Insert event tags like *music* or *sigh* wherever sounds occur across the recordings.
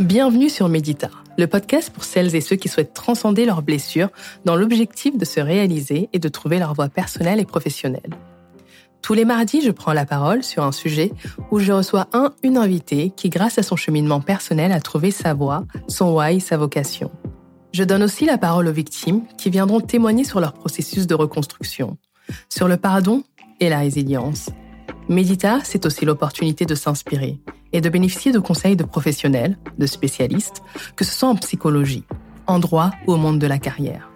Bienvenue sur Médita, le podcast pour celles et ceux qui souhaitent transcender leurs blessures dans l'objectif de se réaliser et de trouver leur voie personnelle et professionnelle. Tous les mardis, je prends la parole sur un sujet où je reçois un, une invitée qui, grâce à son cheminement personnel, a trouvé sa voie, son why, sa vocation. Je donne aussi la parole aux victimes qui viendront témoigner sur leur processus de reconstruction, sur le pardon et la résilience. Médita, c'est aussi l'opportunité de s'inspirer et de bénéficier de conseils de professionnels, de spécialistes, que ce soit en psychologie, en droit ou au monde de la carrière.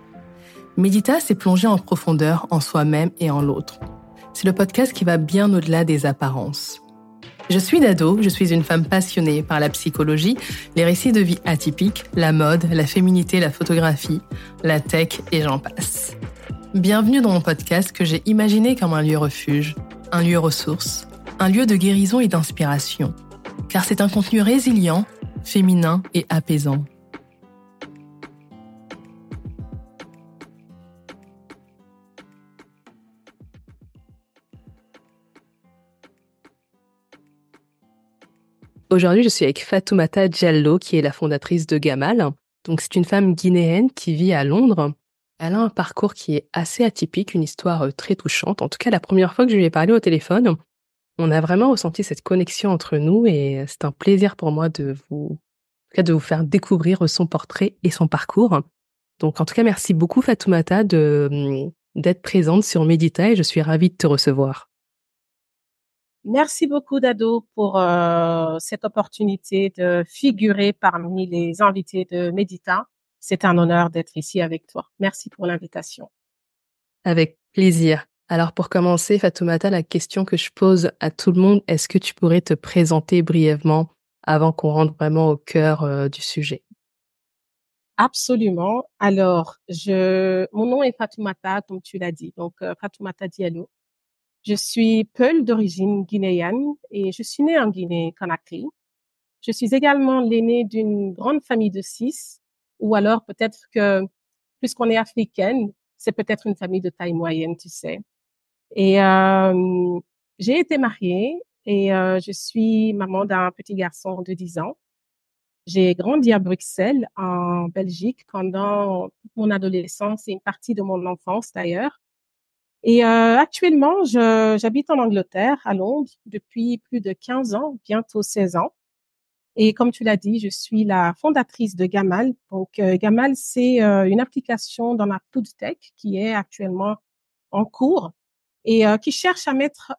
Médita, c'est plonger en profondeur en soi-même et en l'autre. C'est le podcast qui va bien au-delà des apparences. Je suis Dado, je suis une femme passionnée par la psychologie, les récits de vie atypiques, la mode, la féminité, la photographie, la tech et j'en passe. Bienvenue dans mon podcast que j'ai imaginé comme un lieu refuge, un lieu ressource, un lieu de guérison et d'inspiration, car c'est un contenu résilient, féminin et apaisant. Aujourd'hui, je suis avec Fatoumata Diallo, qui est la fondatrice de Gamal. Donc, c'est une femme guinéenne qui vit à Londres. Elle a un parcours qui est assez atypique, une histoire euh, très touchante. En tout cas, la première fois que je lui ai parlé au téléphone, on a vraiment ressenti cette connexion entre nous et c'est un plaisir pour moi de vous, de vous faire découvrir son portrait et son parcours. Donc, en tout cas, merci beaucoup Fatoumata de, hum, d'être présente sur Medita et je suis ravie de te recevoir. Merci beaucoup Dado pour euh, cette opportunité de figurer parmi les invités de Medita. C'est un honneur d'être ici avec toi. Merci pour l'invitation. Avec plaisir. Alors pour commencer, Fatoumata, la question que je pose à tout le monde, est-ce que tu pourrais te présenter brièvement avant qu'on rentre vraiment au cœur euh, du sujet? Absolument. Alors, je, mon nom est Fatoumata, comme tu l'as dit, donc euh, Fatoumata Diallo. Je suis Peul d'origine guinéenne et je suis née en Guinée-Conakry. Je suis également l'aînée d'une grande famille de six, ou alors peut-être que, puisqu'on est africaine, c'est peut-être une famille de taille moyenne, tu sais. Et euh, j'ai été mariée et euh, je suis maman d'un petit garçon de 10 ans. J'ai grandi à Bruxelles, en Belgique, pendant mon adolescence et une partie de mon enfance d'ailleurs. Et euh, actuellement, j'habite en Angleterre, à Londres, depuis plus de 15 ans, bientôt 16 ans. Et comme tu l'as dit, je suis la fondatrice de Gamal. Donc, euh, Gamal, c'est euh, une application dans la food tech qui est actuellement en cours et euh, qui cherche à mettre,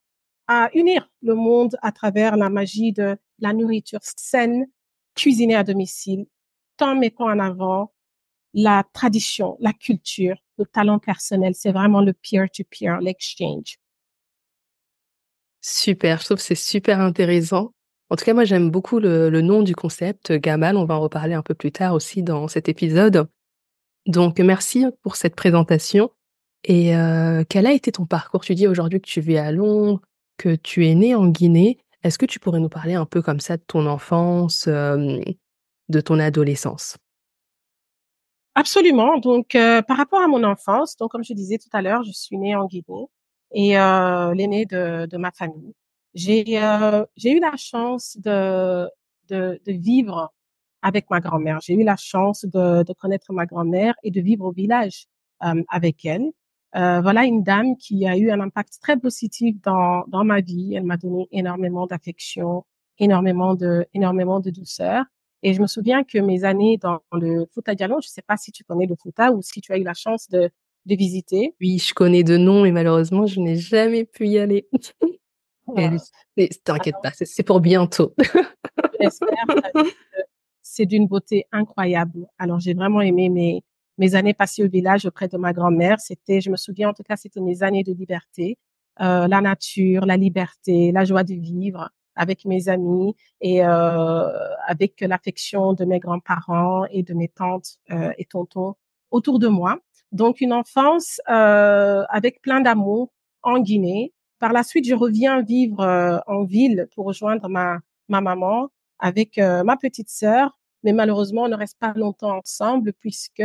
à unir le monde à travers la magie de la nourriture saine, cuisinée à domicile, en mettant en avant la tradition, la culture, le talent personnel. C'est vraiment le peer-to-peer, l'exchange. Super, je trouve que c'est super intéressant. En tout cas, moi, j'aime beaucoup le, nom du concept, Gamal. On va en reparler un peu plus tard aussi dans cet épisode. Donc, merci pour cette présentation. Et euh, quel a été ton parcours? Tu dis aujourd'hui que tu vis à Londres, que tu es né en Guinée. Est-ce que tu pourrais nous parler un peu comme ça de ton enfance, euh, de ton adolescence? Absolument. Donc, euh, par rapport à mon enfance, donc comme je disais tout à l'heure, je suis née en Guinée et euh, l'aînée de ma famille. J'ai euh, j'ai eu la chance de, de, de vivre avec ma grand-mère. J'ai eu la chance de, de connaître ma grand-mère et de vivre au village euh, avec elle. Euh, voilà une dame qui a eu un impact très positif dans, dans ma vie. Elle m'a donné énormément d'affection, énormément de, énormément de douceur. Et je me souviens que mes années dans le Fouta Diallo, je ne sais pas si tu connais le Fouta ou si tu as eu la chance de, de visiter. Oui, je connais de nom, mais malheureusement, je n'ai jamais pu y aller. *laughs* Ah. T'inquiète pas, c'est pour bientôt. *laughs* J'espère. C'est d'une beauté incroyable. Alors, j'ai vraiment aimé mes, mes années passées au village auprès de ma grand-mère, c'était, je me souviens en tout cas, c'était mes années de liberté, euh, la nature, la liberté, la joie de vivre avec mes amis et euh, avec l'affection de mes grands-parents et de mes tantes euh, et tontons autour de moi. Donc une enfance euh, avec plein d'amour en Guinée. Par la suite, je reviens vivre euh, en ville pour rejoindre ma ma maman avec euh, ma petite sœur, mais malheureusement, on ne reste pas longtemps ensemble puisque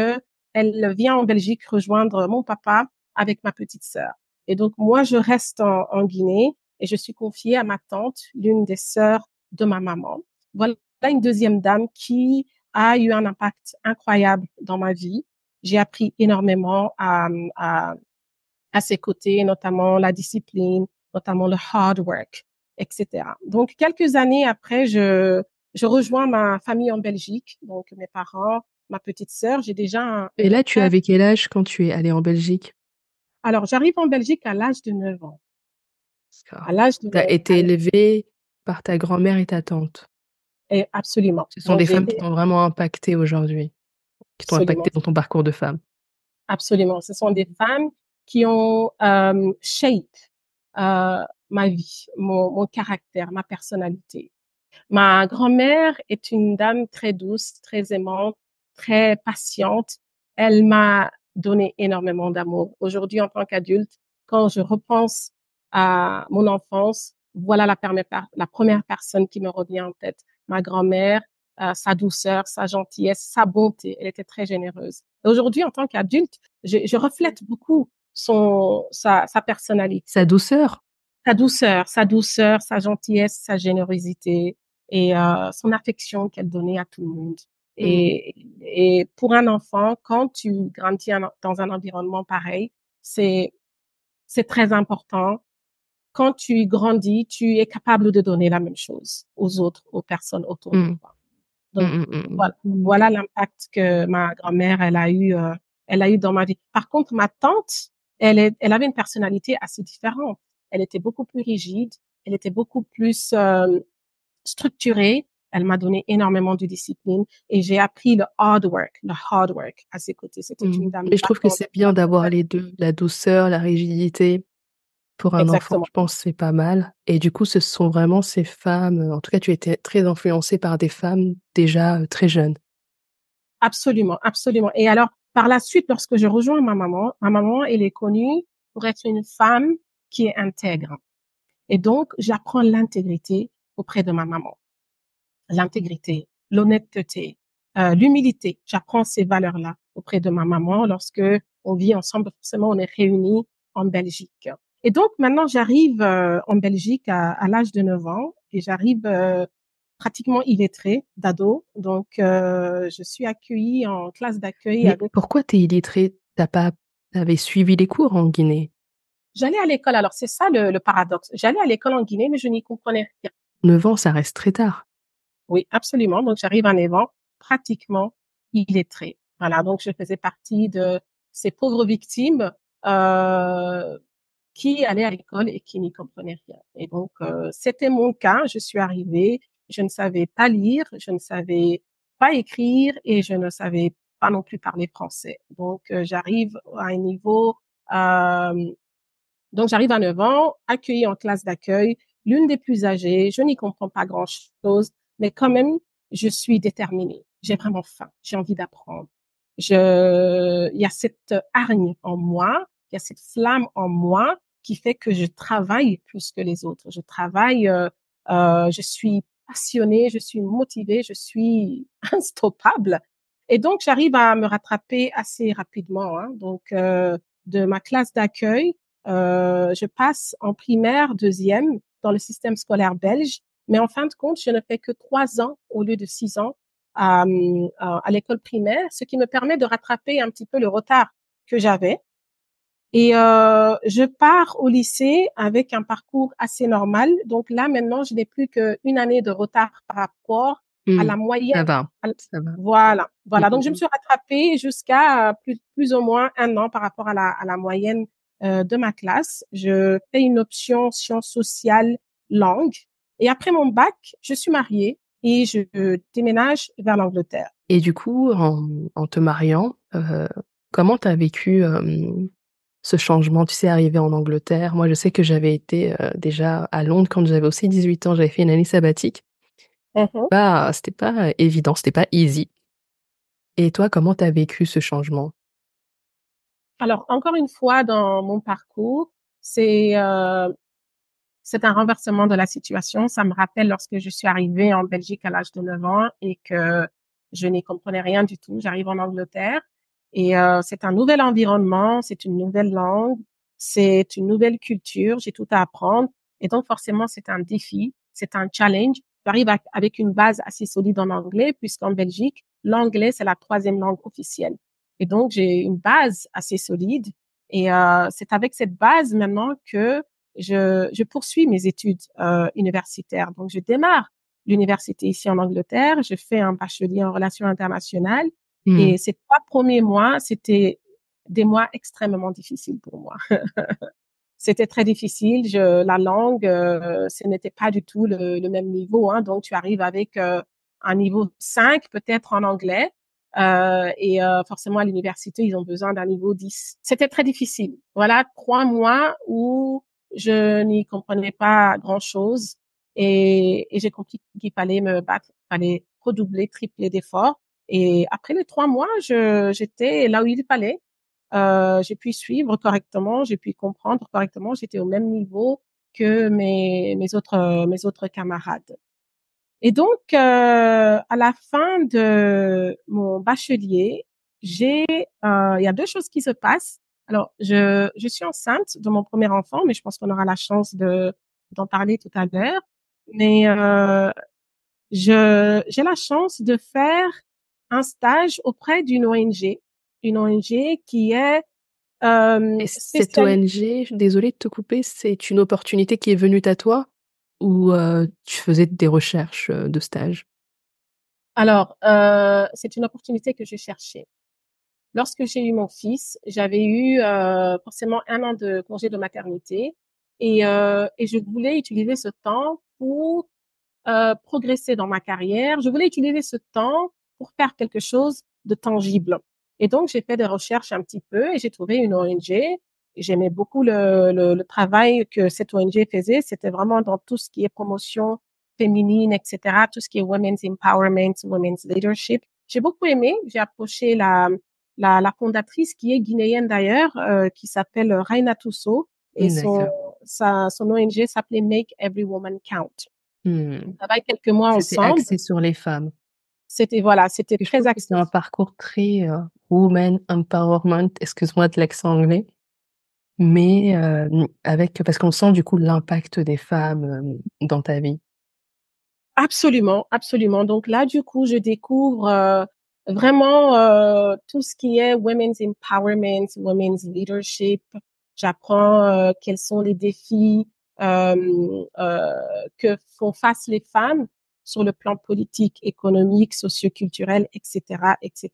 elle vient en Belgique rejoindre mon papa avec ma petite sœur. Et donc, moi, je reste en, Guinée et je suis confiée à ma tante, l'une des sœurs de ma maman. Voilà une deuxième dame qui a eu un impact incroyable dans ma vie. J'ai appris énormément à, à, à ses côtés, notamment la discipline, notamment le hard work, etc. Donc, quelques années après, je, je rejoins ma famille en Belgique, donc mes parents, ma petite sœur. J'ai déjà un, Et là, tu avais quel âge quand tu es allée en Belgique? Alors, j'arrive en Belgique à l'âge de 9 ans. À l'âge de Tu as été élevée par ta grand-mère et ta tante? Et absolument. Ce sont des femmes qui t'ont vraiment impacté aujourd'hui, qui t'ont impacté dans ton parcours de femme. Absolument. Ce sont des femmes qui ont euh, shape euh, ma vie, mon, mon caractère, ma personnalité. Ma grand-mère est une dame très douce, très aimante, très patiente. Elle m'a donné énormément d'amour. Aujourd'hui, en tant qu'adulte, quand je repense à mon enfance, voilà la, première personne qui me revient en tête. Ma grand-mère, euh, sa douceur, sa gentillesse, sa bonté. Elle était très généreuse. Aujourd'hui, en tant qu'adulte, je, je, reflète beaucoup son, sa, sa personnalité. Sa douceur. Sa douceur, sa douceur, sa gentillesse, sa générosité et euh, son affection qu'elle donnait à tout le monde. Et, et pour un enfant, quand tu grandis dans un environnement pareil, c'est c'est très important. Quand tu grandis, tu es capable de donner la même chose aux autres, aux personnes autour de mmh. toi. Donc mmh, voilà, voilà l'impact que ma grand-mère elle a eu, euh, elle a eu dans ma vie. Par contre, ma tante, elle est, elle avait une personnalité assez différente. Elle était beaucoup plus rigide, elle était beaucoup plus euh, structurée. Elle m'a donné énormément de discipline et j'ai appris le hard work, le hard work à ses côtés. C'était une mmh. dame. Et je trouve que c'est bien d'avoir les deux, la douceur, la rigidité. Pour un enfant, je pense c'est pas mal. Et du coup, ce sont vraiment ces femmes. En tout cas, tu étais très influencée par des femmes déjà euh, très jeunes. Absolument, absolument. Et alors, par la suite, lorsque je rejoins ma maman, ma maman, elle est connue pour être une femme qui est intègre. Et donc, j'apprends l'intégrité auprès de ma maman. L'intégrité, l'honnêteté, euh, l'humilité. J'apprends ces valeurs-là auprès de ma maman lorsque on vit ensemble. Forcément, on est réunis en Belgique. Et donc, maintenant, j'arrive euh, en Belgique à, l'âge de 9 ans et j'arrive euh, pratiquement illettrée d'ado. Donc, euh, je suis accueillie en classe d'accueil. Pourquoi tu es illettrée? T'as pas, avais suivi les cours en Guinée? J'allais à l'école. Alors, c'est ça le, le paradoxe. J'allais à l'école en Guinée, mais je n'y comprenais rien. 9 ans, ça reste très tard. Oui, absolument. Donc, j'arrive à 9 ans, pratiquement illettrée. Voilà. Donc, je faisais partie de ces pauvres victimes euh, qui allaient à l'école et qui n'y comprenaient rien. Et donc, euh, c'était mon cas. Je suis arrivée, je ne savais pas lire, je ne savais pas écrire et je ne savais pas non plus parler français. Donc, euh, j'arrive à un niveau euh, donc, j'arrive à 9 ans, accueillie en classe d'accueil, l'une des plus âgées. Je n'y comprends pas grand-chose, mais quand même, je suis déterminée. J'ai vraiment faim. J'ai envie d'apprendre. Je, il y a cette hargne en moi, il y a cette flamme en moi qui fait que je travaille plus que les autres. Je travaille, euh, euh, je suis passionnée, je suis motivée, je suis *laughs* instoppable. Et donc, j'arrive à me rattraper assez rapidement. Hein. Donc, euh, de ma classe d'accueil, euh, je passe en primaire deuxième dans le système scolaire belge, mais en fin de compte, je ne fais que trois ans au lieu de six ans à, euh, à l'école primaire, ce qui me permet de rattraper un petit peu le retard que j'avais. Et euh, je pars au lycée avec un parcours assez normal. Donc là, maintenant, je n'ai plus qu'une année de retard par rapport à mmh. la moyenne. Ça va. Ça va. Voilà. Voilà. Donc, je me suis rattrapée jusqu'à plus, plus ou moins un an par rapport à la, à la moyenne euh, de ma classe. Je fais une option sciences sociales langue. Et après mon bac, je suis mariée et je déménage vers l'Angleterre. Et du coup, en, en te mariant, euh, comment tu as vécu euh, ce changement Tu sais, arrivé en Angleterre, moi je sais que j'avais été euh, déjà à Londres quand j'avais aussi 18 ans, j'avais fait une année sabbatique. Mmh bah, c'était pas évident, c'était pas easy. Et toi, comment tu as vécu ce changement? Alors, encore une fois, dans mon parcours, c'est euh, c'est un renversement de la situation. Ça me rappelle lorsque je suis arrivée en Belgique à l'âge de 9 ans et que je n'y comprenais rien du tout. J'arrive en Angleterre et euh, c'est un nouvel environnement, c'est une nouvelle langue, c'est une nouvelle culture. J'ai tout à apprendre et donc forcément c'est un défi, c'est un challenge. j'arrive avec une base assez solide en anglais, puisqu'en Belgique, l'anglais, c'est la troisième langue officielle. Et donc, j'ai une base assez solide. Et euh, c'est avec cette base maintenant que je, je poursuis mes études euh, universitaires. Donc, je démarre l'université ici en Angleterre. Je fais un bachelier en relations internationales. Hmm. Et ces trois premiers mois, c'était des mois extrêmement difficiles pour moi. *laughs* c'était très difficile. Je, la langue, euh, ce n'était pas du tout le, le même niveau. Hein. Donc, tu arrives avec euh, un niveau 5 peut-être en anglais. Euh, et euh, forcément, à l'université, ils ont besoin d'un niveau 10. C'était très difficile. Voilà, trois mois où je n'y comprenais pas grand-chose. Et, et j'ai compris qu'il fallait me battre, fallait redoubler, tripler d'efforts. Et après les trois mois, j'étais là où il fallait. Euh, j'ai pu suivre correctement, j'ai pu comprendre correctement. J'étais au même niveau que mes, mes autres mes autres camarades. Et donc, euh, à la fin de mon bachelier, j'ai, euh, il y a deux choses qui se passent. Alors, je, je suis enceinte de mon premier enfant, mais je pense qu'on aura la chance de d'en parler tout à l'heure. Mais euh, je j'ai la chance de faire un stage auprès d'une ONG, une ONG qui est euh, cette ONG, désolée de te couper, c'est une opportunité qui est venue à toi ou euh, tu faisais des recherches euh, de stage? Alors, euh, c'est une opportunité que je cherchais. Lorsque j'ai eu mon fils, j'avais eu euh, forcément un an de congé de maternité et, euh, et je voulais utiliser ce temps pour euh, progresser dans ma carrière. Je voulais utiliser ce temps pour faire quelque chose de tangible. Et donc, j'ai fait des recherches un petit peu et j'ai trouvé une ONG J'aimais beaucoup le, le, le, travail que cette ONG faisait. C'était vraiment dans tout ce qui est promotion féminine, etc., tout ce qui est women's empowerment, women's leadership. J'ai beaucoup aimé. J'ai approché la, la, la, fondatrice qui est guinéenne d'ailleurs, euh, qui s'appelle Raina Tousso. Et son, sa, son ONG s'appelait Make Every Woman Count. Hmm. On travaille quelques mois ensemble. Axé sur les femmes. C'était voilà, c'était très axé. C'est un parcours très euh, woman empowerment. Excuse-moi de l'accent anglais mais euh, avec parce qu'on sent du coup l'impact des femmes euh, dans ta vie. Absolument, absolument. Donc là, du coup, je découvre euh, vraiment euh, tout ce qui est women's empowerment, women's leadership. J'apprends euh, quels sont les défis que font face les femmes sur le plan politique, économique, socioculturel, etc., etc.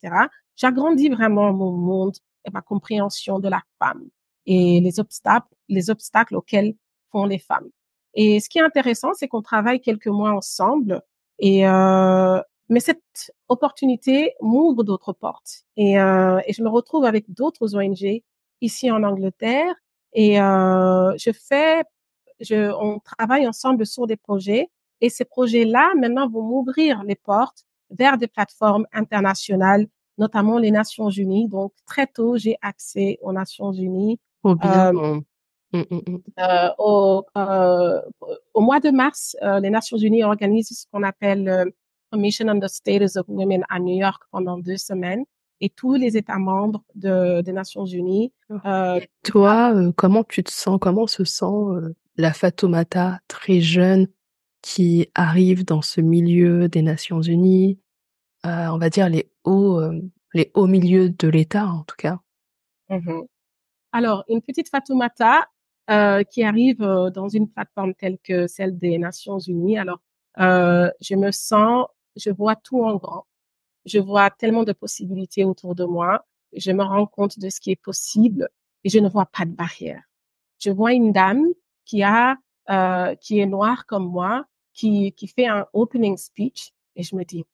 J'agrandis vraiment mon monde et ma compréhension de la femme et les obstacles, les obstacles auxquels font les femmes. Et ce qui est intéressant, c'est qu'on travaille quelques mois ensemble et euh, mais cette opportunité m'ouvre d'autres portes et, euh, et je me retrouve avec d'autres ONG ici en Angleterre et euh, je fais, je, on travaille ensemble sur des projets et ces projets-là maintenant vont m'ouvrir les portes vers des plateformes internationales, notamment les Nations Unies. Donc très tôt, j'ai accès aux Nations Unies euh, mmh, mmh, mmh. Euh, au, euh, au, mois de mars, les Nations Unies organisent ce qu'on appelle Commission on the Status of Women à New York pendant deux semaines et tous les États membres de, des Nations Unies. Euh, Toi, comment tu te sens? Comment se sent la Fatoumata très jeune qui arrive dans ce milieu des Nations Unies On va dire les hauts, les hauts milieux de l'État en tout cas. Mmh alors, une petite Fatoumata euh, qui arrive euh, dans une plateforme telle que celle des Nations Unies. Alors, euh, je me sens, je vois tout en grand. Je vois tellement de possibilités autour de moi. Je me rends compte de ce qui est possible et je ne vois pas de barrière. Je vois une dame qui a, euh, qui est noire comme moi, qui, qui fait un opening speech et je me dis,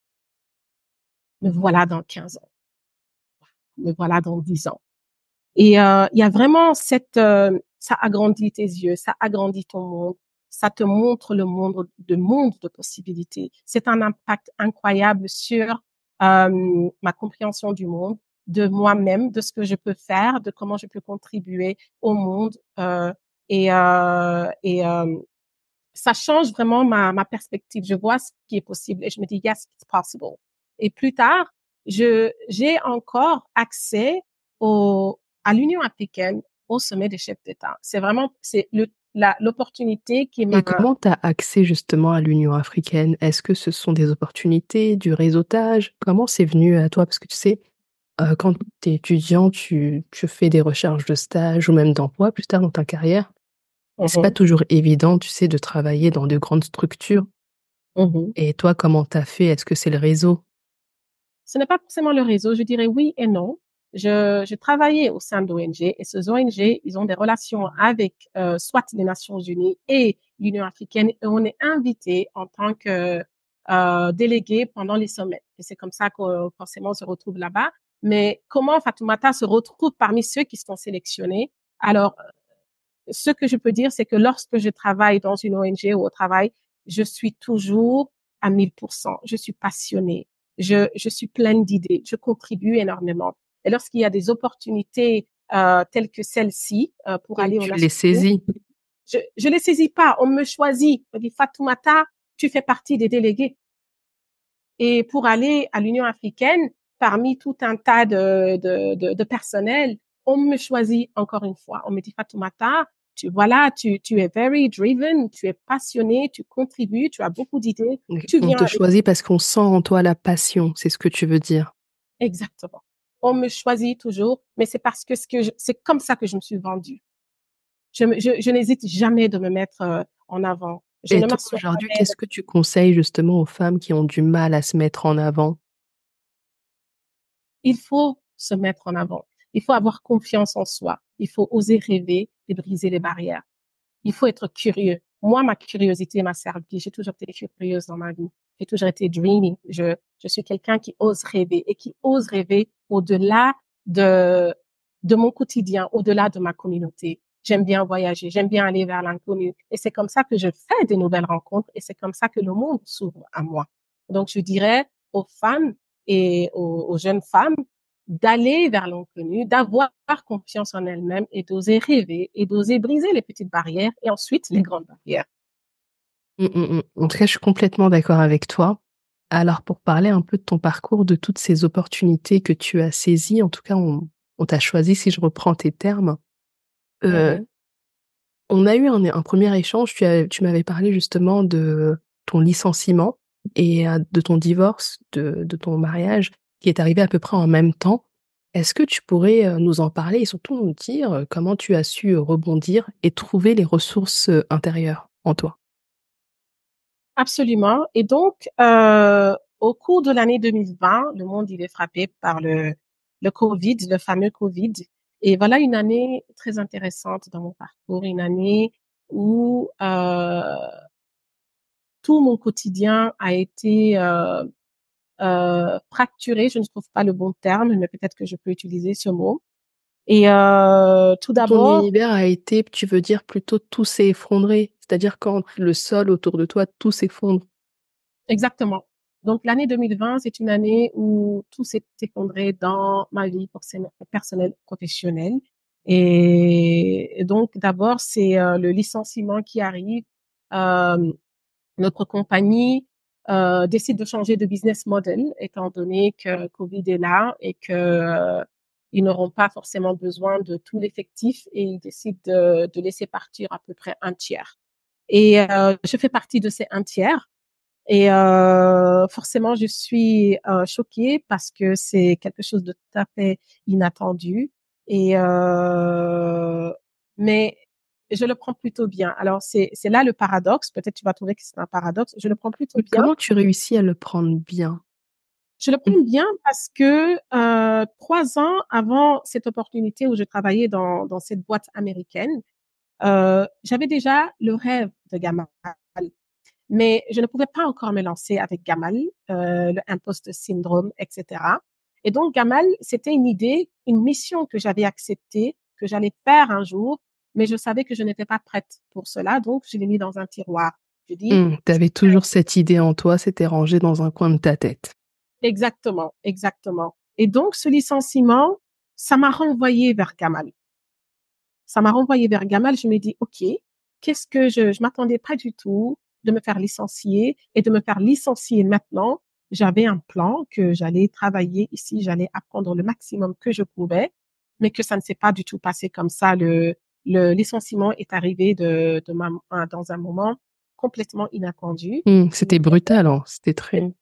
me voilà dans 15 ans. Me voilà dans 10 ans. Et euh, il y a vraiment cette, euh, ça agrandit tes yeux, ça agrandit ton monde, ça te montre le monde, de monde de possibilités. C'est un impact incroyable sur euh, ma compréhension du monde, de moi-même, de ce que je peux faire, de comment je peux contribuer au monde. Euh, et euh, et ça change vraiment ma, ma perspective. Je vois ce qui est possible et je me dis yes, it's possible. Et plus tard, je j'ai encore accès au, à l'Union africaine au sommet des chefs d'État. C'est vraiment, c'est le l'opportunité qui m'a... Et comment tu as accès justement à l'Union africaine? Est-ce que ce sont des opportunités, du réseautage? Comment c'est venu à toi? Parce que tu sais, euh, quand tu es étudiant, tu, tu fais des recherches de stage ou même d'emploi plus tard dans ta carrière. C'est pas toujours évident, tu sais, de travailler dans de grandes structures. mhm. Et toi, comment t'as fait? Est-ce que c'est le réseau? Ce n'est pas forcément le réseau, je dirais oui et non. Je, je travaillais au sein d'ONG et ces ONG, ils ont des relations avec euh, soit les Nations Unies et l'Union africaine et on est invité en tant que euh, délégué pendant les sommets. Et c'est comme ça qu'on forcément se retrouve là-bas. Mais comment Fatoumata se retrouve parmi ceux qui sont sélectionnés? Alors, ce que je peux dire, c'est que lorsque je travaille dans une ONG ou au travail, je suis toujours à 1000%. Je suis passionnée. Je, je suis pleine d'idées. Je contribue énormément. Et lorsqu'il y a des opportunités euh, telles que celle-ci euh, pour Et aller tu Nations les saisis je je les saisis pas. On me choisit. On dit Fatoumata, tu fais partie des délégués. Et pour aller à l'Union africaine, parmi tout un tas de, de, de, de personnel, on me choisit encore une fois. On me dit Fatoumata, tu voilà, tu, tu es very driven, tu es passionné, tu contribues, tu as beaucoup d'idées, On te avec choisit parce qu'on sent en toi la passion, c'est ce que tu veux dire. exactement. On me choisit toujours, mais c'est parce que c'est comme ça que je me suis vendue. Je, je, je n'hésite jamais de me mettre euh, en avant. Je Et aujourd'hui, qu'est-ce que tu conseilles justement aux femmes qui ont du mal à se mettre en avant? Il faut se mettre en avant. Il faut avoir confiance en soi. Il faut oser rêver et briser les barrières. il faut être curieux. Moi, ma curiosité m'a servi. J'ai toujours été curieuse dans ma vie. J'ai toujours été dreamy. Je, je suis quelqu'un qui ose rêver et qui ose rêver au-delà de, de mon quotidien, au-delà de ma communauté. J'aime bien voyager. J'aime bien aller vers l'inconnu. Et c'est comme ça que je fais des nouvelles rencontres et c'est comme ça que le monde s'ouvre à moi. Donc, je dirais aux femmes et aux, aux jeunes femmes d'aller vers l'inconnu, d'avoir confiance en elles-mêmes et d'oser rêver et d'oser briser les petites barrières et ensuite les grandes barrières. Mm, mm, mm. En tout cas, je suis complètement d'accord avec toi. Alors, pour parler un peu de ton parcours, de toutes ces opportunités que tu as saisies, en tout cas, on, on t'a choisi, si je reprends tes termes. Euh. On a eu un, un premier échange, tu, as- tu m'avais parlé justement de ton licenciement et euh, de ton divorce, de, de ton mariage, qui est arrivé à peu près en même temps. Est-ce que tu pourrais euh, nous en parler et surtout nous dire euh, comment tu as su euh, rebondir et trouver les ressources intérieures en toi? Absolument. Et donc, au cours de l'année 2020, le monde il est frappé par le, le Covid, le fameux Covid. Et voilà une année très intéressante dans mon parcours, une année où tout mon quotidien a été euh, fracturé. Je ne trouve pas le bon terme, mais peut-être que je peux utiliser ce mot. Et euh, tout Ton d'abord, univers a été, tu veux dire plutôt tout s'est effondré, c'est-à-dire quand le sol autour de toi, tout s'effondre. exactement. Donc l'année 2020, c'est une année où tout s'est effondré dans ma vie personnelle, professionnelle. Et, et donc d'abord, c'est euh, le licenciement qui arrive. Euh, notre compagnie euh, décide de changer de business model étant donné que Covid est là et que euh, ils n'auront pas forcément besoin de tout l'effectif et ils décident de, de laisser partir à peu près un tiers. Et euh, je fais partie de ces un tiers. Et euh, forcément, je suis euh, choquée parce que c'est quelque chose de tout à fait inattendu. Et euh, je le prends plutôt bien. Alors c'est là le paradoxe. Peut-être tu vas trouver que c'est un paradoxe. Je le prends plutôt bien. Comment tu réussis à le prendre bien? Je le prends bien parce que euh, trois ans avant cette opportunité où je travaillais dans dans cette boîte américaine, euh, j'avais déjà le rêve de Gamal mais je ne pouvais pas encore me lancer avec Gamal, euh, le imposter syndrome, etc. Et donc Gamal, c'était une idée, une mission que j'avais acceptée, que j'allais faire un jour, mais je savais que je n'étais pas prête pour cela, donc je l'ai mis dans un tiroir. Je dis Hum, Tu avais toujours cette idée en toi, c'était rangé dans un coin de ta tête. exactement, exactement. Et donc ce licenciement, ça m'a renvoyé vers Gamal. Ça m'a renvoyé vers Gamal. Je me dis, ok, qu'est-ce que je, je m'attendais pas du tout de me faire licencier et de me faire licencier maintenant. J'avais un plan que j'allais travailler ici, j'allais apprendre le maximum que je pouvais, mais que ça ne s'est pas du tout passé comme ça. Le, le licenciement est arrivé de, de ma, dans un moment complètement inattendu. Mmh, c'était brutal, hein. c'était très.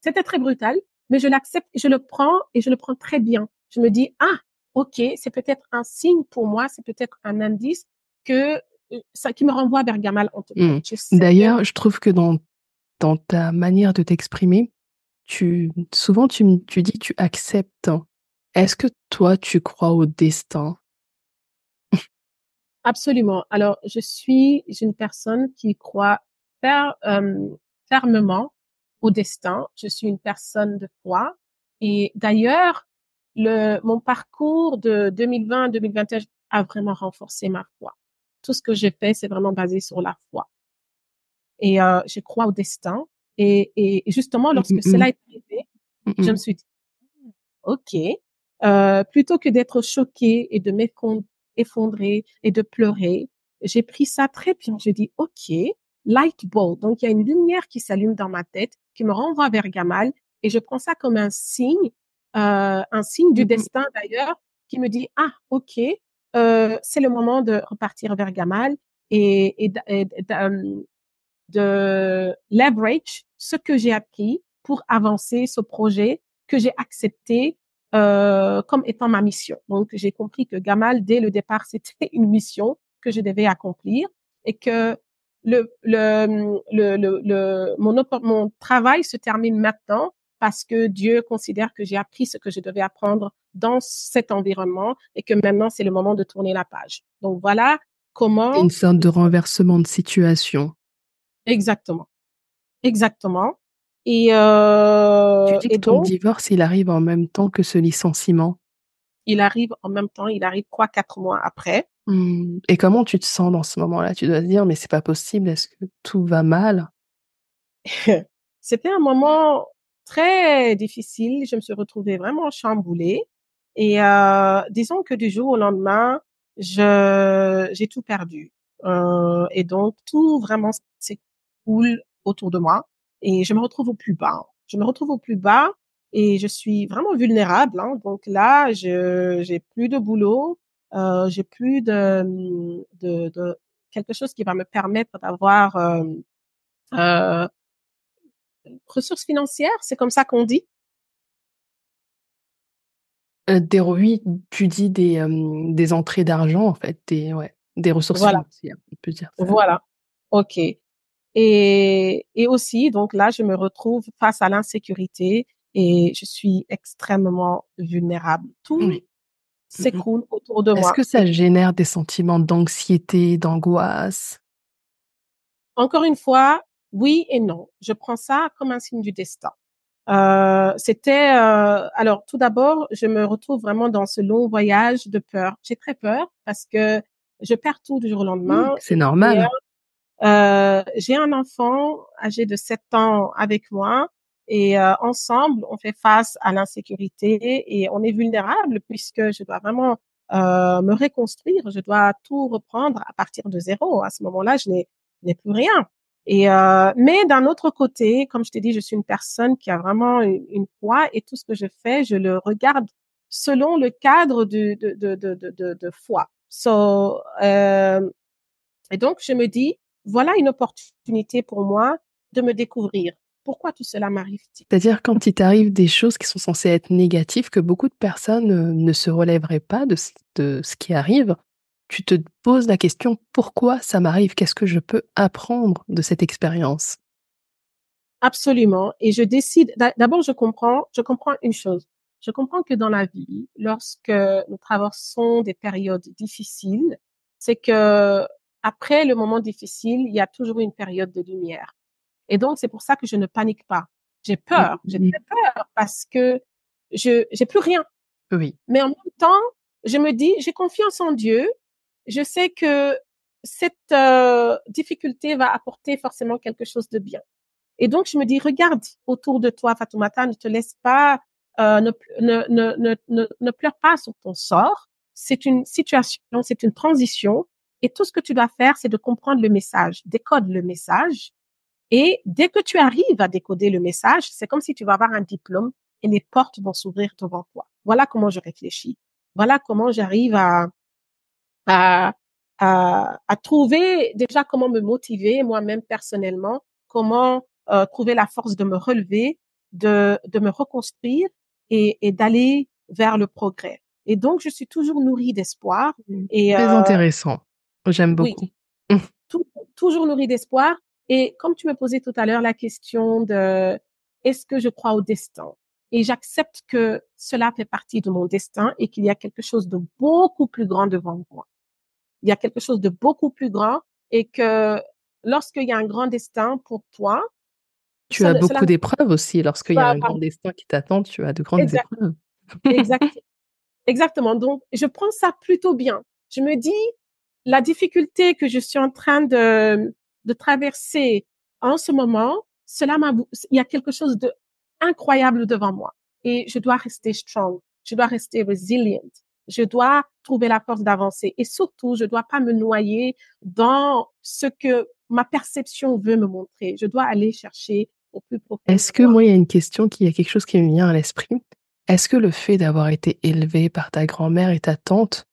C'était très brutal, mais je l'accepte, je le prends et je le prends très bien. Je me dis ah ok, c'est peut-être un signe pour moi, c'est peut-être un indice que euh, ça qui me renvoie vers Gamal en tout cas. Mmh. D'ailleurs, je trouve que dans dans ta manière de t'exprimer, tu souvent tu, tu dis tu acceptes. Est-ce que toi tu crois au destin? Absolument. Alors, je suis une personne qui croit fermement au destin. Je suis une personne de foi. Et d'ailleurs, le, mon parcours de 2020 à 2021 a vraiment renforcé ma foi. Tout ce que j'ai fait, c'est vraiment basé sur la foi. Et euh, je crois au destin. Et, et justement, lorsque mmh, mmh, cela est arrivé, je me suis dit, OK, euh, plutôt que d'être choquée et de m'effondrer et de pleurer, j'ai pris ça très bien. Je dis, OK, light bulb. Donc, il y a une lumière qui s'allume dans ma tête, qui me renvoie vers Gamal, et je prends ça comme un signe, euh, un signe du destin d'ailleurs, qui me dit, ah, OK, euh, c'est le moment de repartir vers Gamal et, et, et, de leverage ce que j'ai appris pour avancer ce projet que j'ai accepté euh, comme étant ma mission. Donc, j'ai compris que Gamal, dès le départ, *laughs* c'était une mission que je devais accomplir et que le, le, le, le, mon, mon travail se termine maintenant parce que Dieu considère que j'ai appris ce que je devais apprendre dans cet environnement et que maintenant c'est le moment de tourner la page. Donc voilà comment. Une sorte de renversement de situation. Exactement. Exactement. Et, euh, tu dis que ton divorce, il arrive en même temps que ce licenciement? Il arrive en même temps, il arrive trois, quatre mois après. Mmh. Et comment tu te sens dans ce moment-là? Tu dois te dire, mais c'est pas possible, est-ce que tout va mal? *laughs* C'était un moment très difficile. Je me suis retrouvée vraiment chamboulée. Et euh, disons que du jour au lendemain, je j'ai tout perdu. Euh, et donc tout vraiment s'écoule autour de moi et je me retrouve au plus bas. Je me retrouve au plus bas et je suis vraiment vulnérable. Hein. Donc là, je j'ai plus de boulot, euh, j'ai plus de, de, de quelque chose qui va me permettre d'avoir euh, euh, ressources financières. C'est comme ça qu'on dit. Euh, des oui, tu dis des des entrées d'argent en fait, des ouais, des ressources financières, on peut dire. Ça. Voilà. Ok. Et, et aussi, donc là, je me retrouve face à l'insécurité et je suis extrêmement vulnérable. Tout oui. s'écroule autour de moi. Est-ce que ça génère des sentiments d'anxiété, d'angoisse? Encore une fois, oui et non. Je prends ça comme un signe du destin. Euh, c'était euh, alors tout d'abord, je me retrouve vraiment dans ce long voyage de peur. J'ai très peur parce que je perds tout du jour au lendemain. c'est normal. Euh, j'ai un enfant âgé de 7 ans avec moi et euh, ensemble, on fait face à l'insécurité et on est vulnérable puisque je dois vraiment euh, me reconstruire, je dois tout reprendre à partir de zéro. À ce moment-là, je n'ai plus rien. Et euh, mais d'un autre côté, comme je t'ai dit, je suis une personne qui a vraiment une, foi et tout ce que je fais, je le regarde selon le cadre de de de de, de foi. So, euh, et donc je me dis, voilà une opportunité pour moi de me découvrir. Pourquoi tout cela m'arrive-t-il? C'est-à-dire quand il t'arrive des choses qui sont censées être négatives, que beaucoup de personnes euh, ne se relèveraient pas de, de ce qui arrive, tu te poses la question pourquoi ça m'arrive? Qu'est-ce que je peux apprendre de cette expérience? Absolument. Et je décide. D'abord, je comprends. Je comprends une chose. Je comprends que dans la vie, lorsque nous traversons des périodes difficiles, c'est que après le moment difficile, il y a toujours une période de lumière. Et donc, c'est pour ça que je ne panique pas. J'ai peur. J'ai très peur parce que je j'ai plus rien. Oui. Mais en même temps, je me dis, j'ai confiance en Dieu. Je sais que cette euh, difficulté va apporter forcément quelque chose de bien. Et donc, je me dis, regarde autour de toi, Fatoumata, ne te laisse pas, euh, ne, ne, ne, ne, ne pleure pas sur ton sort. C'est une situation, c'est une transition. Et tout ce que tu dois faire, c'est de comprendre le message, décode le message. Et dès que tu arrives à décoder le message, c'est comme si tu vas avoir un diplôme et les portes vont s'ouvrir devant toi. Voilà comment je réfléchis. Voilà comment j'arrive à, à, à, à trouver déjà comment me motiver moi-même personnellement, comment euh, trouver la force de me relever, de, de me reconstruire et, et d'aller vers le progrès. Et donc, je suis toujours nourrie d'espoir. Mmh. Et, Très euh, intéressant. J'aime beaucoup. Oui, toujours nourrie d'espoir. Et comme tu me posais tout à l'heure la question de est-ce que je crois au destin? Et j'accepte que cela fait partie de mon destin et qu'il y a quelque chose de beaucoup plus grand devant moi. Il y a quelque chose de beaucoup plus grand et que lorsqu'il y a un grand destin pour toi, tu as beaucoup d'épreuves aussi. Lorsqu'il y a un grand destin qui t'attend, tu as de grandes épreuves. Exactement. Donc, je prends ça plutôt bien. Je me dis, la difficulté que je suis en train de, de traverser en ce moment, cela m'a, il y a quelque chose de incroyable devant moi. Et je dois rester strong. Je dois rester resilient. Je dois trouver la force d'avancer. Et surtout, je dois pas me noyer dans ce que ma perception veut me montrer. Je dois aller chercher au plus profond. Est-ce que moi, il y a une question qui, il y a quelque chose qui me vient à l'esprit? Est-ce que le fait d'avoir été élevé par ta grand-mère et ta tante,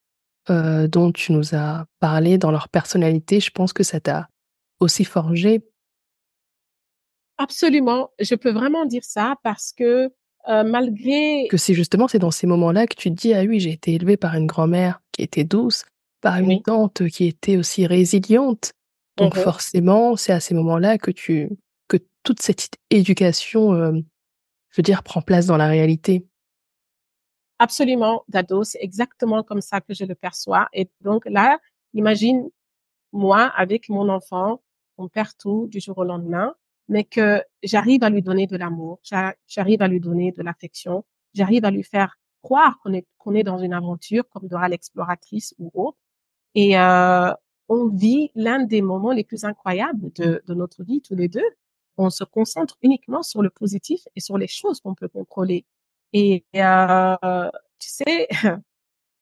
euh, dont tu nous as parlé dans leur personnalité, je pense que ça t'a aussi forgé. Absolument, je peux vraiment dire ça parce que euh, malgré que c'est justement c'est dans ces moments-là que tu te dis ah oui j'ai été élevée par une grand-mère qui était douce, par une tante qui était aussi résiliente, donc mmh forcément c'est à ces moments-là que tu que toute cette éducation, euh, je veux dire, prend place dans la réalité. Absolument, Dado, c'est exactement comme ça que je le perçois. Et donc là, imagine moi avec mon enfant, on perd tout du jour au lendemain, mais que j'arrive à lui donner de l'amour, j'arrive à lui donner de l'affection, j'arrive à lui faire croire qu'on est qu'on est dans une aventure comme Dora l'exploratrice ou autre. Et euh, on vit l'un des moments les plus incroyables de, de notre vie tous les deux. On se concentre uniquement sur le positif et sur les choses qu'on peut contrôler. Et euh, tu sais, *laughs*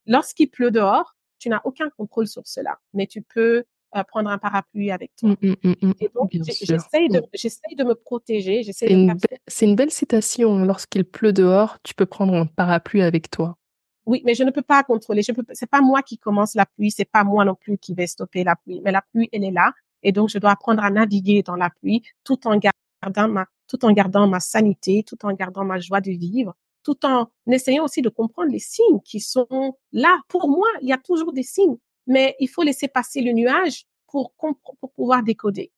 lorsqu'il pleut dehors, tu n'as aucun contrôle sur cela, mais tu peux euh, prendre un parapluie avec toi. Mmh, mmh, mmh, et donc, j'essaye de, de me protéger. C'est une, une, belle citation. Lorsqu'il pleut dehors, tu peux prendre un parapluie avec toi. Oui, mais je ne peux pas contrôler. Je peux, c'est pas moi qui commence la pluie, c'est pas moi non plus qui vais stopper la pluie. Mais la pluie, elle est là, et donc je dois apprendre à naviguer dans la pluie, tout en gardant ma, tout en gardant ma sanité, tout en gardant ma joie de vivre, tout en essayant aussi de comprendre les signes qui sont là. Pour moi, il y a toujours des signes, mais il faut laisser passer le nuage pour, pour pouvoir décoder.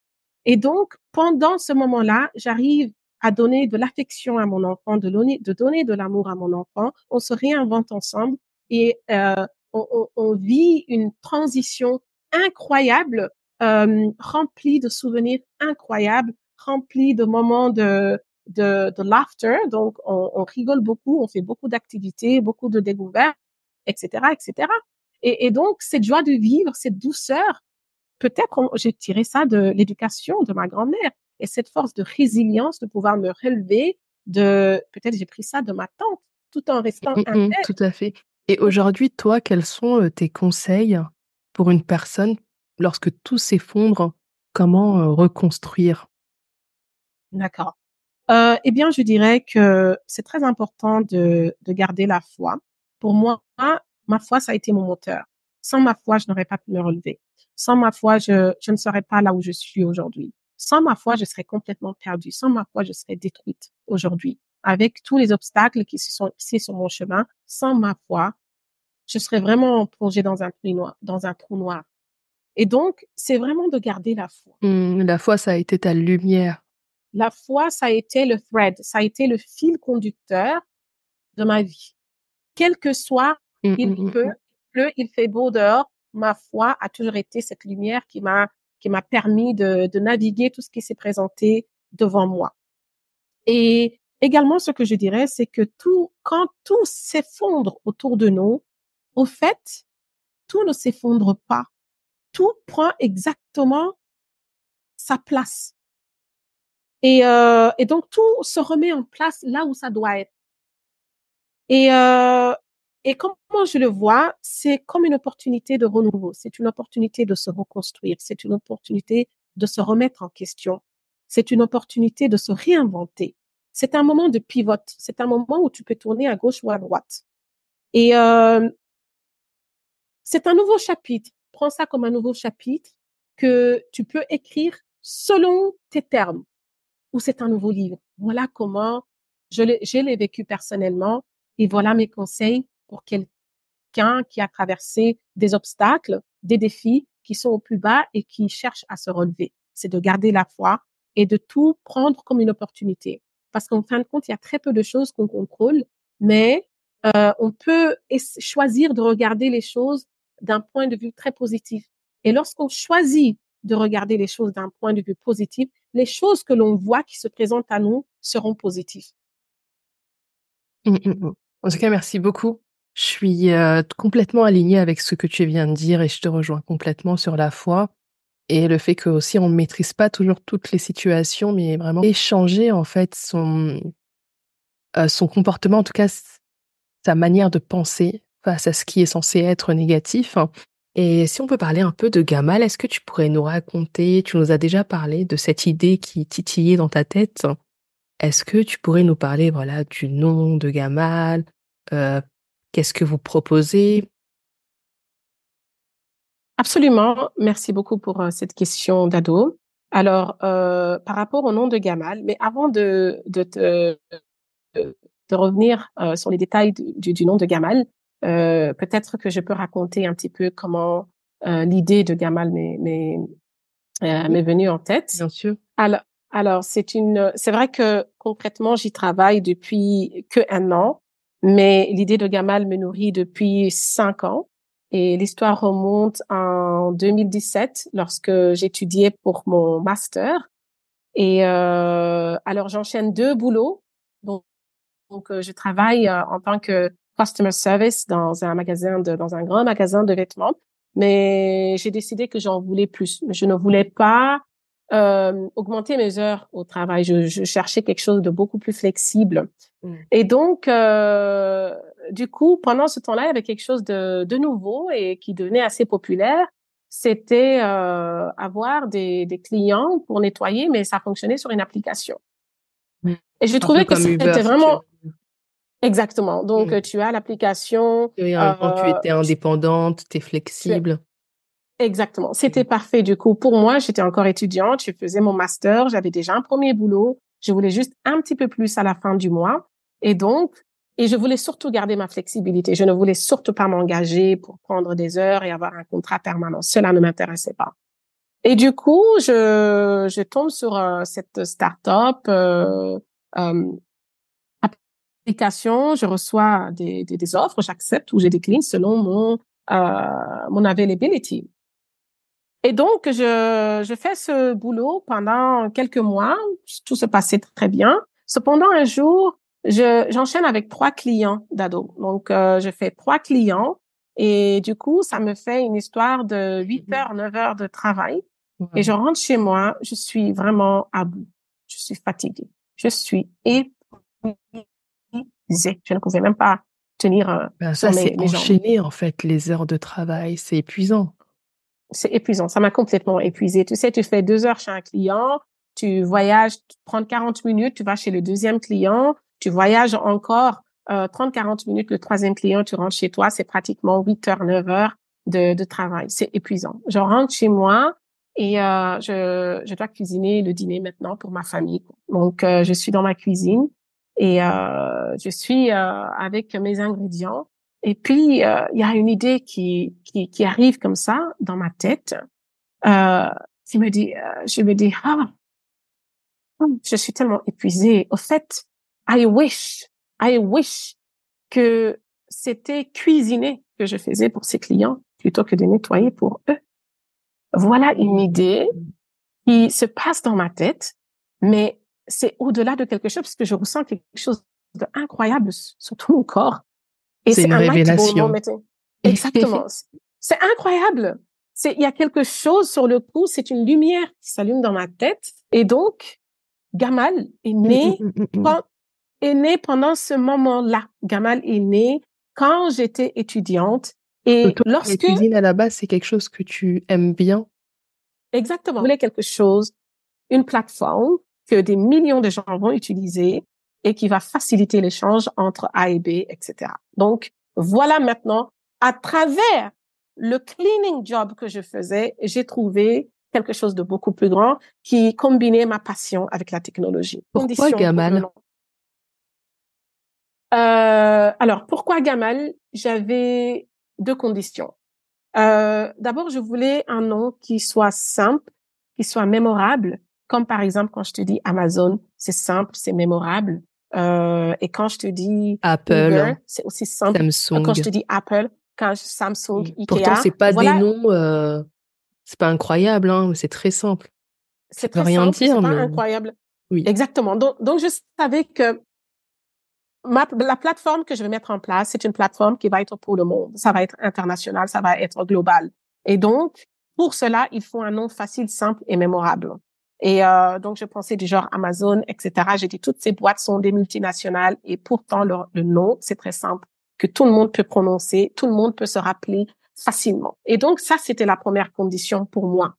Et donc, pendant ce moment-là, j'arrive à donner de l'affection à mon enfant, de donner de, donner de l'amour à mon enfant. On se réinvente ensemble et euh, on, vit une transition incroyable, euh, remplie de souvenirs incroyables, remplie de moments de, de, de laughter. Donc, on, on, rigole beaucoup, on fait beaucoup d'activités, beaucoup de découvertes, etc., etc. Et, et, donc, cette joie de vivre, cette douceur, peut-être j'ai tiré ça de l'éducation de ma grand-mère et cette force de résilience de pouvoir me relever. De peut-être j'ai pris ça de ma tante, tout en restant mmh, mmh, Tout à fait. Et aujourd'hui, toi, quels sont tes conseils pour une personne lorsque tout s'effondre Comment reconstruire? D'accord. Euh, eh bien, je dirais que c'est très important de, de garder la foi. Pour moi, ma foi, ça a été mon moteur. Sans ma foi, je n'aurais pas pu me relever. Sans ma foi, je, je ne serais pas là où je suis aujourd'hui. Sans ma foi, je serais complètement perdue. Sans ma foi, je serais détruite aujourd'hui. Avec tous les obstacles qui sont ici sur mon chemin, sans ma foi, je serais vraiment plongée dans un trou noir, dans un trou noir. Et donc, c'est vraiment de garder la foi. Mmh, la foi, ça a été ta lumière la foi, ça a été le thread, ça a été le fil conducteur de ma vie. Quel que soit, mmh, il mmh, peut, mmh, il pleut, il fait beau dehors, ma foi a toujours été cette lumière qui m'a qui m'a permis de, de naviguer tout ce qui s'est présenté devant moi. Et également, ce que je dirais, c'est que tout, quand tout s'effondre autour de nous, au fait, tout ne s'effondre pas. Tout prend exactement sa place. Et, euh, et donc, tout se remet en place là où ça doit être. Et, euh, et comment je le vois, c'est comme une opportunité de renouveau, c'est une opportunité de se reconstruire, c'est une opportunité de se remettre en question, c'est une opportunité de se réinventer. C'est un moment de pivot, c'est un moment où tu peux tourner à gauche ou à droite. Et euh, c'est un nouveau chapitre. prends ça comme un nouveau chapitre que tu peux écrire selon tes termes ou c'est un nouveau livre. Voilà comment je l'ai vécu personnellement et voilà mes conseils pour quelqu'un qui a traversé des obstacles, des défis qui sont au plus bas et qui cherche à se relever. C'est de garder la foi et de tout prendre comme une opportunité. Parce qu'en fin de compte, il y a très peu de choses qu'on contrôle, mais euh, on peut choisir de regarder les choses d'un point de vue très positif. Et lorsqu'on choisit de regarder les choses d'un point de vue positif, les choses que l'on voit qui se présentent à nous seront positives. Mmh, mmh, mmh. En tout cas, merci beaucoup. Je suis euh, complètement alignée avec ce que tu viens de dire et je te rejoins complètement sur la foi et le fait que aussi on ne maîtrise pas toujours toutes les situations, mais vraiment échanger en fait son euh, son comportement, en tout cas sa manière de penser face à ce qui est censé être négatif. Et si on peut parler un peu de Gamal, est-ce que tu pourrais nous raconter, tu nous as déjà parlé de cette idée qui titillait dans ta tête. Est-ce que tu pourrais nous parler voilà du nom de Gamal, euh, qu'est-ce que vous proposez? Absolument, merci beaucoup pour euh, cette question d'ado. Alors, euh, par rapport au nom de Gamal, mais avant de, de, de, revenir sur les détails du, du, nom de Gamal, euh, peut-être que je peux raconter un petit peu comment euh, l'idée de Gamal m'est m'est venue en tête. Bien sûr. Alors, alors c'est une, c'est vrai que concrètement j'y travaille depuis que un an, mais l'idée de Gamal me nourrit depuis cinq ans. Et l'histoire remonte en 2017 lorsque j'étudiais pour mon master. Et euh, alors j'enchaîne deux boulots. Donc, donc je travaille euh, en tant que customer service dans un magasin de dans un grand magasin de vêtements. Mais j'ai décidé que j'en voulais plus. Je ne voulais pas euh, augmenter mes heures au travail. Je, je, cherchais quelque chose de beaucoup plus flexible. Mm. Et donc, euh, du coup, pendant ce temps-là, il y avait quelque chose de, de nouveau et qui devenait assez populaire. C'était euh, avoir des, des, clients pour nettoyer, mais ça fonctionnait sur une application. Mm. Et je trouvais que c'était vraiment... Exactement. Donc, mm. tu as l'application. Euh, tu étais indépendante, tu es flexible. Exactement. C'était mmh. parfait du coup. Pour moi, j'étais encore étudiante, je faisais mon master, j'avais déjà un premier boulot. Je voulais juste un petit peu plus à la fin du mois. Et donc, et je voulais surtout garder ma flexibilité. Je ne voulais surtout pas m'engager pour prendre des heures et avoir un contrat permanent. Cela ne m'intéressait pas. Et du coup, je, je tombe sur euh, cette start-up euh, euh, application. Je reçois des, des, des offres, j'accepte ou je décline selon mon euh, mon availability. Et donc, je, je fais ce boulot pendant quelques mois. Tout se passait très bien. Cependant, un jour, je, j'enchaîne avec trois clients d'ado. Donc, euh, je fais trois clients et du coup, ça me fait une histoire de 8 heures, 9 heures de travail. Et je rentre chez moi, je suis vraiment à bout. Je suis fatiguée. Je suis épuisée. Je ne pouvais même pas tenir euh, ben ça, c'est enchaîner, en fait, les heures de travail. C'est épuisant c'est épuisant. Ça m'a complètement épuisé. Tu sais, tu fais deux heures chez un client, tu voyages, tu prends 40 minutes, tu vas chez le deuxième client, tu voyages encore euh, 30-40 minutes, le troisième client, tu rentres chez toi, c'est pratiquement 8 heures, 9 heures de, de travail. C'est épuisant. Je rentre chez moi et euh, je, je dois cuisiner le dîner maintenant pour ma famille. Donc, euh, je suis dans ma cuisine et euh, je suis euh, avec mes ingrédients et puis, euh, il y a une idée qui, qui, qui, arrive comme ça dans ma tête. Euh, qui me dit, je me dis, ah, je suis tellement épuisée. Au fait, I wish, I wish que c'était cuisiner que je faisais pour ces clients plutôt que de nettoyer pour eux. Voilà une idée qui se passe dans ma tête, mais c'est au-delà de quelque chose parce que je ressens quelque chose d'incroyable sur tout mon corps. Et c'est une révélation. Exactement. c'est incroyable. C'est, il y a quelque chose sur le coup, c'est une lumière qui s'allume dans ma tête. Et donc, Gamal est mmh, né, mmh, mmh, est né pendant ce moment-là. Gamal est né quand j'étais étudiante. Et lorsque. La cuisine à la base, c'est quelque chose que tu aimes bien? Exactement. Je voulais quelque chose, une plateforme que des millions de gens vont utiliser et qui va faciliter l'échange entre A et B, etc. Donc, voilà maintenant, à travers le cleaning job que je faisais, j'ai trouvé quelque chose de beaucoup plus grand qui combinait ma passion avec la technologie. Pourquoi Gamal euh, Alors, pourquoi Gamal? J'avais deux conditions. Euh, D'abord, je voulais un nom qui soit simple, qui soit mémorable, comme par exemple quand je te dis Amazon, c'est simple, c'est mémorable. Euh, et quand je te dis Apple, c'est aussi simple. Samsung. Quand je te dis Apple, quand je, Samsung, Ikea. Pourtant, c'est pas des noms, euh, c'est pas incroyable, hein, c'est très simple. C'est très rien simple, dire, mais... pas incroyable. Oui. Exactement. Donc, donc, je savais que ma, la plateforme que je vais mettre en place, c'est une plateforme qui va être pour le monde. Ça va être international, ça va être global. Et donc, pour cela, il faut un nom facile, simple et mémorable. Et euh, donc, je pensais du genre Amazon, etc. J'ai dit, toutes ces boîtes sont des multinationales et pourtant, le, nom, c'est très simple, que tout le monde peut prononcer, tout le monde peut se rappeler facilement. Et donc, ça, c'était la première condition pour moi.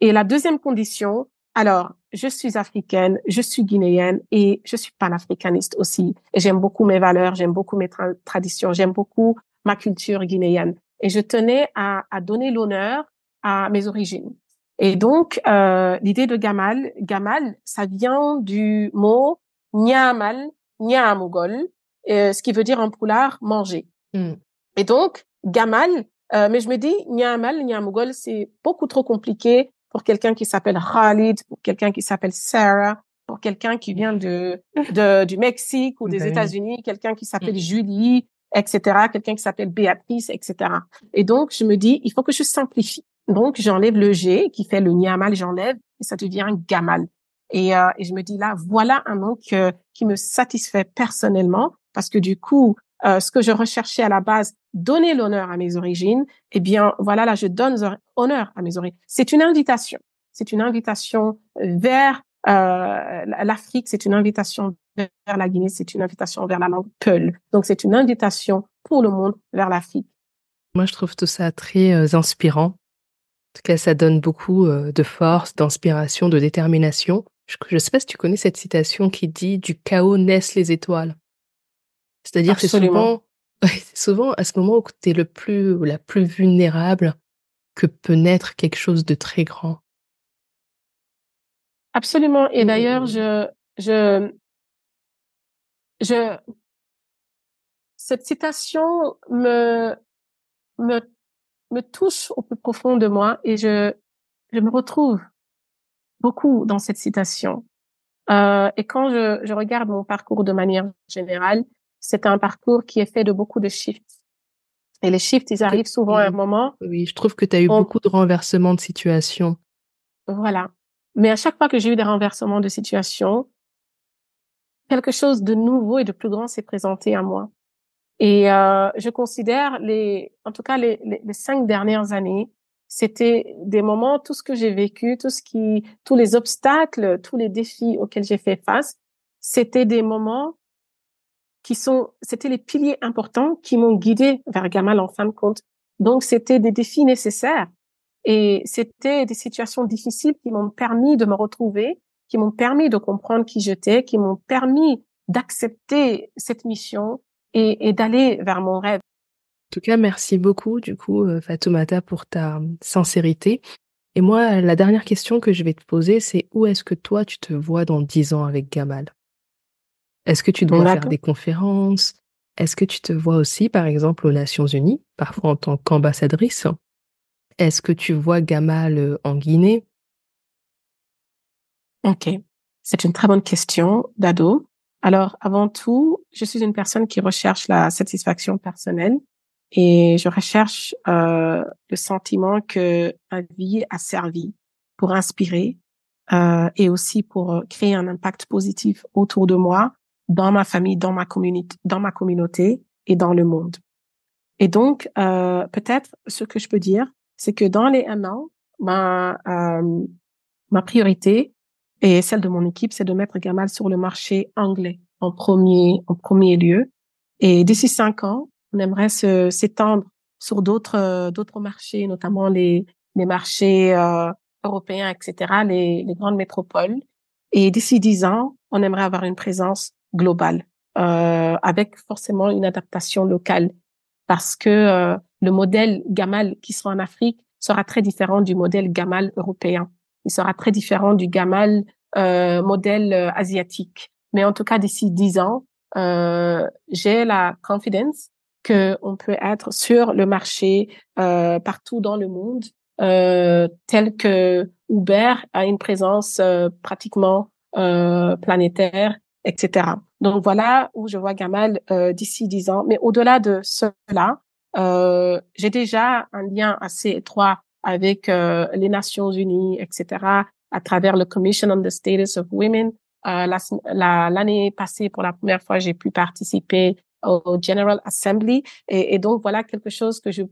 Et la deuxième condition, alors, je suis africaine, je suis guinéenne et je suis panafricaniste aussi. J'aime beaucoup mes valeurs, j'aime beaucoup mes traditions, j'aime beaucoup ma culture guinéenne. Et je tenais à, à donner l'honneur à mes origines. Et donc, euh, l'idée de Gamal, Gamal, ça vient du mot Nyamal, Nyamugol, euh, ce qui veut dire en poulard manger. Mm. Et donc, Gamal, euh, mais je me dis, Nyamal, Nyamugol, c'est beaucoup trop compliqué pour quelqu'un qui s'appelle Khalid, pour quelqu'un qui s'appelle Sarah, pour quelqu'un qui vient de, de du Mexique ou des États-Unis, quelqu'un qui s'appelle mm. Julie, etc., quelqu'un qui s'appelle Béatrice, etc. Et donc, je me dis, il faut que je simplifie. Donc, j'enlève le G qui fait le Niamal, j'enlève et ça devient Gamal. Et, euh, et je me dis là, voilà un nom que, qui me satisfait personnellement parce que du coup, euh, ce que je recherchais à la base, donner l'honneur à mes origines, eh bien, voilà, là, je donne honneur à mes origines. C'est une invitation. C'est une invitation vers euh, l'Afrique, c'est une invitation vers la Guinée, c'est une invitation vers la langue Peul. Donc, c'est une invitation pour le monde vers l'Afrique. Moi, je trouve tout ça très euh, inspirant tout cas, ça donne beaucoup euh, de force, d'inspiration, de détermination. Je ne sais pas si tu connais cette citation qui dit Du chaos naissent les étoiles. C'est-à-dire que c'est souvent, *laughs* souvent à ce moment où tu es le plus ou la plus vulnérable que peut naître quelque chose de très grand. Absolument. Et d'ailleurs, mmh. je, je, je, cette citation me, me me touche au plus profond de moi et je, je me retrouve beaucoup dans cette citation. Euh, et quand je, je regarde mon parcours de manière générale, c'est un parcours qui est fait de beaucoup de shifts. Et les shifts, ils arrivent souvent à un moment. Oui, je trouve que tu as eu beaucoup de renversements de situation. Voilà. Mais à chaque fois que j'ai eu des renversements de situation, quelque chose de nouveau et de plus grand s'est présenté à moi. Et euh, je considère les, en tout cas les, les, cinq dernières années, c'était des moments, tout ce que j'ai vécu, tout ce qui, tous les obstacles, tous les défis auxquels j'ai fait face, c'était des moments qui sont, c'était les piliers importants qui m'ont guidé vers Gamal en fin de compte. Donc c'était des défis nécessaires et c'était des situations difficiles qui m'ont permis de me retrouver, qui m'ont permis de comprendre qui j'étais, qui m'ont permis d'accepter cette mission, et, d'aller vers mon rêve. En tout cas, merci beaucoup, du coup, euh, Fatoumata, pour ta sincérité. Et moi, la dernière question que je vais te poser, c'est où est-ce que toi, tu te vois dans dix ans avec Gamal? Est-ce que tu dois faire des conférences? Est-ce que tu te vois aussi, par exemple, aux Nations Unies, parfois en tant qu'ambassadrice? Est-ce que tu vois Gamal euh, en Guinée? Ok, c'est une très bonne question, Dado. Alors, avant tout, je suis une personne qui recherche la satisfaction personnelle et je recherche euh, le sentiment que ma vie a servi pour inspirer euh, et aussi pour créer un impact positif autour de moi, dans ma famille, dans ma communauté, dans ma communauté et dans le monde. Et donc, euh, peut-être ce que je peux dire, c'est que dans les un an, ma euh, ma priorité et celle de mon équipe, c'est de mettre Gamal sur le marché anglais en premier, en premier lieu. Et d'ici cinq ans, on aimerait s'étendre sur d'autres d'autres marchés, notamment les les marchés euh, européens, etc., les, les grandes métropoles. Et d'ici dix ans, on aimerait avoir une présence globale, euh, avec forcément une adaptation locale. parce que le modèle Gamal qui sera en Afrique sera très différent du modèle Gamal européen. Il sera très différent du Gamal modèle asiatique. Mais en tout cas, d'ici dix ans, j'ai la confidence qu'on peut être sur le marché partout dans le monde euh, tel que Uber a une présence euh, pratiquement euh, planétaire, etc. Donc voilà où je vois Gamal euh, d'ici dix ans. Mais au-delà de cela, j'ai déjà un lien assez étroit avec les Nations Unies, etc. à travers le Commission on the Status of Women. L'année passée, pour la première fois, j'ai pu participer au General Assembly et, et, donc voilà quelque chose que je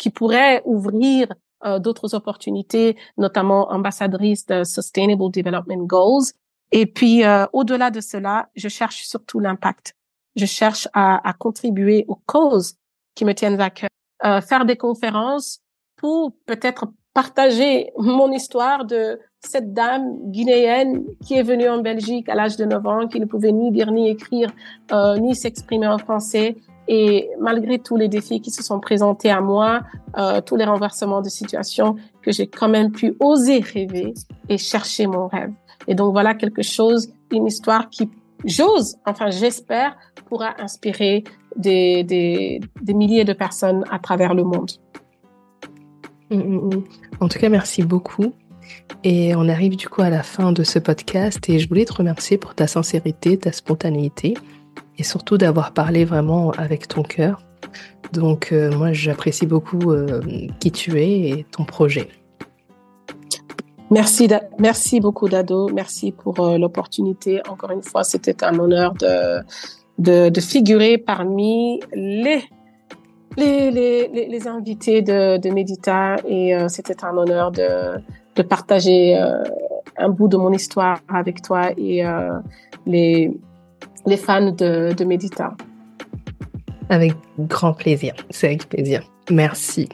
qui pourrait ouvrir euh, d'autres opportunités, notamment ambassadrice de Sustainable Development Goals. Et puis, euh, au-delà de cela, je cherche surtout l'impact. Je cherche à, à, contribuer aux causes qui me tiennent à cœur. Euh, faire des conférences pour peut-être partager mon histoire de cette dame guinéenne qui est venue en Belgique à l'âge de 9 ans, qui ne pouvait ni lire ni écrire, euh, ni s'exprimer en français, et malgré tous les défis qui se sont présentés à moi, euh, tous les renversements de situation, que j'ai quand même pu oser rêver et chercher mon rêve. Et donc voilà quelque chose, une histoire qui, j'ose, enfin j'espère, pourra inspirer des, des, des, milliers de personnes à travers le monde. Mm, mm, mm. En tout cas, merci beaucoup. Et on arrive du coup à la fin de ce podcast et je voulais te remercier pour ta sincérité, ta spontanéité et surtout d'avoir parlé vraiment avec ton cœur. Donc euh, moi j'apprécie beaucoup euh, qui tu es et ton projet. Merci, merci beaucoup Dado, merci pour euh, l'opportunité. Encore une fois, c'était un honneur de, de, de, figurer parmi les les, les, les invités de, de Medita et c'était un honneur de, de partager un bout de mon histoire avec toi et les les fans de, de Médita. Avec grand plaisir, c'est avec plaisir. Merci.